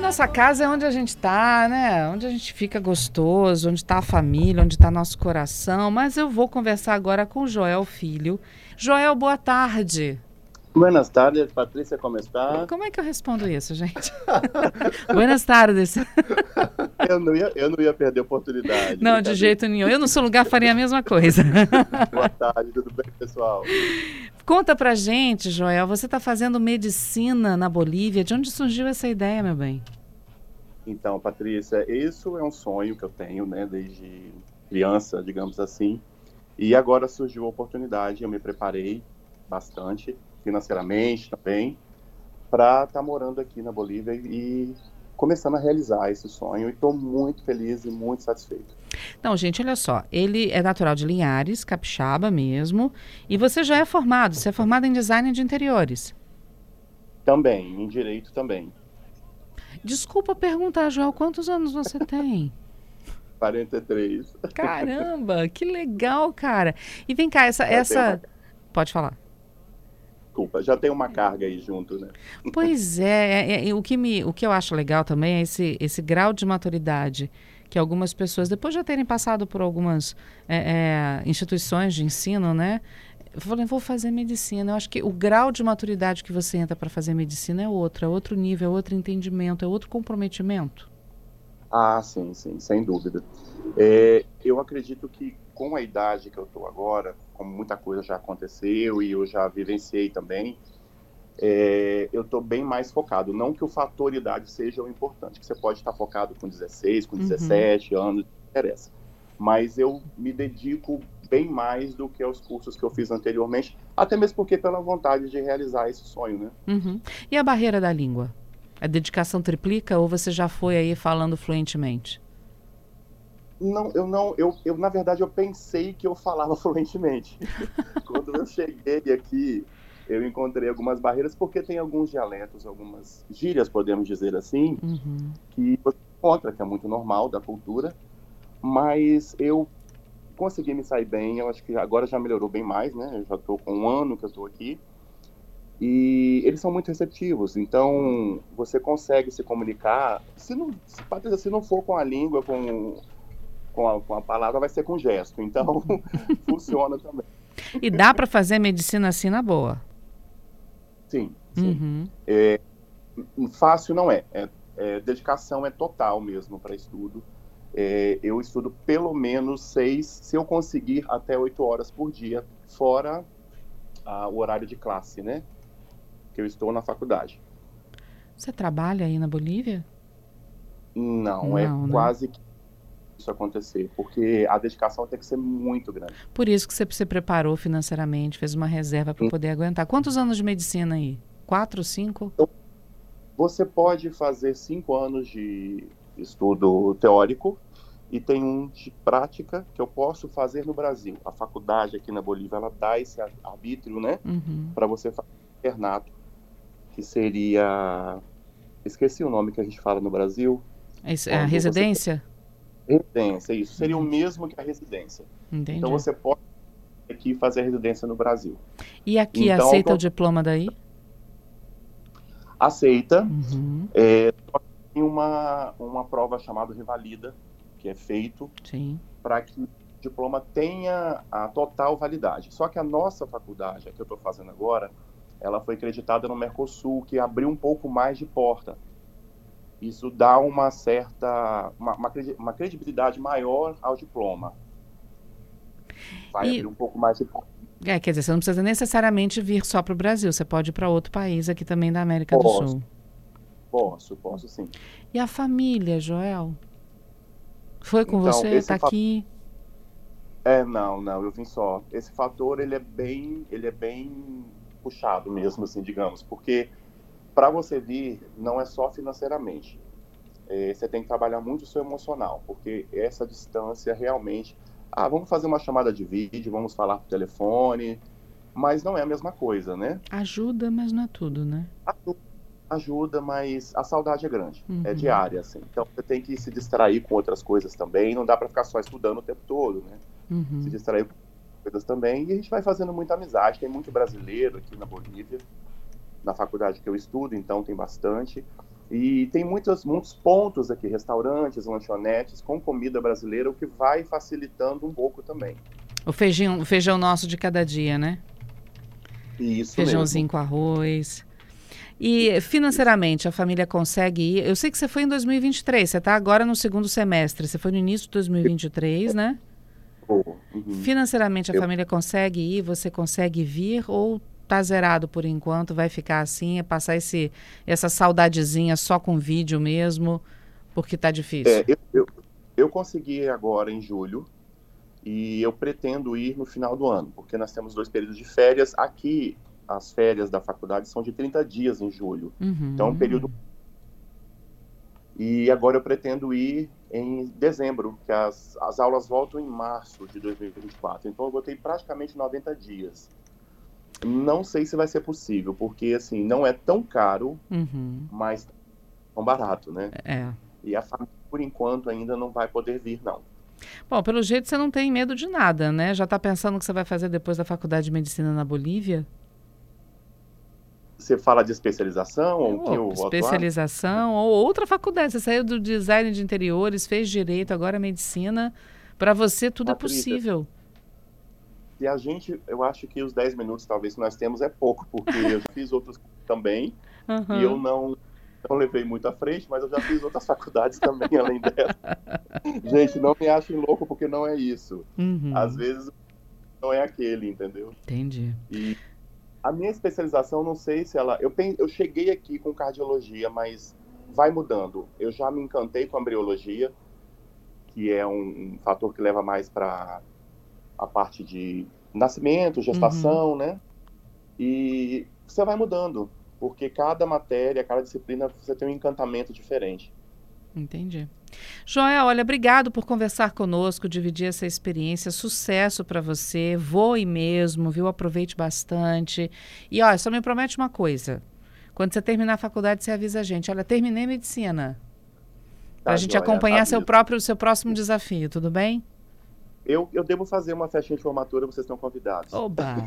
Nossa casa é onde a gente está, né? Onde a gente fica gostoso, onde está a família, onde está nosso coração. Mas eu vou conversar agora com o Joel Filho. Joel, boa tarde. Buenas tardes, Patrícia, como está? Como é que eu respondo isso, gente? Buenas tardes. Eu não ia, eu não ia perder a oportunidade. Não, de jeito nenhum. Eu no seu lugar faria a mesma coisa. Boa tarde, tudo bem, pessoal? Conta pra gente, Joel, você está fazendo medicina na Bolívia. De onde surgiu essa ideia, meu bem? Então, Patrícia, isso é um sonho que eu tenho, né, desde criança, digamos assim. E agora surgiu a oportunidade, eu me preparei bastante, financeiramente também, para estar morando aqui na Bolívia e começando a realizar esse sonho. E estou muito feliz e muito satisfeito. Não, gente, olha só. Ele é natural de Linhares, capixaba mesmo. E você já é formado. Você é formado em design de interiores. Também, em direito também. Desculpa perguntar, Joel, quantos anos você tem? 43. Caramba, que legal, cara. E vem cá, essa. Já essa... uma- Pode falar. Desculpa, já tem uma carga aí junto, né? Pois é, é, é, o, que me, o que eu acho legal também é esse, esse grau de maturidade que algumas pessoas, depois de já terem passado por algumas é, é, instituições de ensino, né? Falei, vou fazer medicina. Eu acho que o grau de maturidade que você entra para fazer medicina é outro, é outro nível, é outro entendimento, é outro comprometimento. Ah, sim, sim, sem dúvida. É, eu acredito que com a idade que eu estou agora, como muita coisa já aconteceu e eu já vivenciei também, é, eu estou bem mais focado. Não que o fator idade seja o importante, que você pode estar focado com 16, com 17 anos, não interessa. Mas eu me dedico bem mais do que aos cursos que eu fiz anteriormente, até mesmo porque pela vontade de realizar esse sonho, né? Uhum. E a barreira da língua? A dedicação triplica ou você já foi aí falando fluentemente? Não, eu não, eu, eu na verdade eu pensei que eu falava fluentemente. Quando eu cheguei aqui, eu encontrei algumas barreiras porque tem alguns dialetos, algumas gírias, podemos dizer assim, Uhum. que você encontra, que é muito normal da cultura, mas eu consegui me sair bem, eu acho que agora já melhorou bem mais, né? Eu já estou com um ano que eu estou aqui. E eles são muito receptivos, então você consegue se comunicar. Se não, se, Patrícia, se não for com a língua, com, com, a, com a palavra, vai ser com gesto. Então funciona também. E dá para fazer medicina assim na boa? Sim, sim. Uhum. Fácil não é. é, é dedicação é total mesmo para estudo. É, eu estudo pelo menos seis, se eu conseguir, até oito horas por dia, fora o horário de classe, né? Que eu estou na faculdade. Você trabalha aí na Bolívia? Não, é Não, né? quase que isso acontecer, porque a dedicação tem que ser muito grande. Por isso que você se preparou financeiramente, fez uma reserva para poder aguentar. Quantos anos de medicina aí? Quatro, cinco? Você pode fazer cinco anos de estudo teórico e tem um de prática que eu posso fazer no Brasil. A faculdade aqui na Bolívia ela dá esse ar- arbítrio, né, Uhum. para você fazer internato, que seria esqueci o nome que a gente fala no Brasil. Esse- é a Quando você- residência? Residência, isso seria o mesmo que a residência. Entendi. Então você pode aqui fazer a residência no Brasil. E aqui Então, aceita o diploma daí? Aceita, Uhum. é, tem uma uma prova chamada revalida que é feito para que o diploma tenha a total validade. Só que a nossa faculdade, a que eu estou fazendo agora, ela foi acreditada no Mercosul, que abriu um pouco mais de porta. Isso dá uma certa, uma, uma credi- uma credibilidade maior ao diploma. Vai E- abrir um pouco mais de porta. É, quer dizer, você não precisa necessariamente vir só para o Brasil, você pode ir para outro país aqui também da América do Posso. Sul. Posso, posso sim. E a família, Joel? Foi com Então, você? esse Tá fa- aqui? É, não, não, eu vim só. Esse fator, ele é bem, ele é bem puxado mesmo, assim, digamos, porque para você vir, não é só financeiramente. é, você tem que trabalhar muito o seu emocional, porque essa distância realmente. Ah, vamos fazer uma chamada de vídeo, vamos falar por telefone, mas não é a mesma coisa, né? Ajuda, mas não é tudo, né? Ajuda, mas a saudade é grande, é uhum. é diária, assim. Então você tem que se distrair com outras coisas também, não dá para ficar só estudando o tempo todo, né? Uhum. Se distrair com coisas também, e a gente vai fazendo muita amizade. Tem muito brasileiro aqui na Bolívia, na faculdade que eu estudo, então tem bastante. E tem muitos, muitos pontos aqui, restaurantes, lanchonetes com comida brasileira, o que vai facilitando um pouco também. O feijão, o feijão nosso de cada dia, né? Isso Feijãozinho mesmo. com arroz. E financeiramente, a família consegue ir? Eu sei que você foi em 2023, você está agora no segundo semestre, você foi no início de 2023, né? Uhum. Financeiramente, a Eu... família consegue ir, você consegue vir ou tá zerado por enquanto, vai ficar assim, é passar esse, essa saudadezinha só com vídeo mesmo, porque tá difícil? É, eu, eu, eu consegui agora em julho e eu pretendo ir no final do ano, porque nós temos dois períodos de férias. Aqui, as férias da faculdade são de 30 dias em julho. Uhum. Então, é um período. E agora eu pretendo ir em dezembro, que as, as aulas voltam em março de 2024. Então, eu botei praticamente 90 dias. Não sei se vai ser possível, porque assim, não é tão caro, uhum. mas tão barato, né? É. E a família, por enquanto, ainda não vai poder vir, não. Bom, pelo jeito você não tem medo de nada, né? Já está pensando o que você vai fazer depois da faculdade de medicina na Bolívia? Você fala de especialização ou oh, que Especialização ou outra faculdade. Você saiu do design de interiores, fez direito, agora medicina. Para você tudo Patrícia, é possível. E a gente, eu acho que os 10 minutos talvez que nós temos é pouco, porque eu fiz outros também uhum. e eu não, não levei muito à frente, mas eu já fiz outras faculdades também além dessa. gente, não me achem louco porque não é isso. Uhum. Às vezes não é aquele, entendeu? Entendi. E a minha especialização, não sei se ela. Eu, eu cheguei aqui com cardiologia, mas vai mudando. Eu já me encantei com a embriologia, que é um, um fator que leva mais para a parte de nascimento, gestação, uhum. né? E você vai mudando, porque cada matéria, cada disciplina, você tem um encantamento diferente. Entendi. Joel, olha, obrigado por conversar conosco, dividir essa experiência. Sucesso para você. Voe mesmo, viu? Aproveite bastante. E olha, só me promete uma coisa. Quando você terminar a faculdade, você avisa a gente. Olha, terminei medicina. Tá, para a gente acompanhar seu próprio, seu próximo desafio, tudo bem? Eu, eu devo fazer uma festinha de formatura, vocês estão convidados. Oba!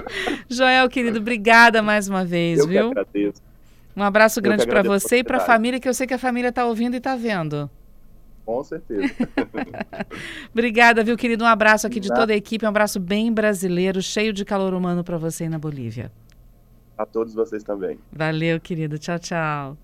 Joel, querido, obrigada mais uma vez, eu viu? Que agradeço. Um abraço grande para você e para a família, que eu sei que a família está ouvindo e está vendo. Com certeza. Obrigada, viu, querido? Um abraço aqui de toda a equipe, um abraço bem brasileiro, cheio de calor humano para você aí na Bolívia. A todos vocês também. Valeu, querido. Tchau, tchau.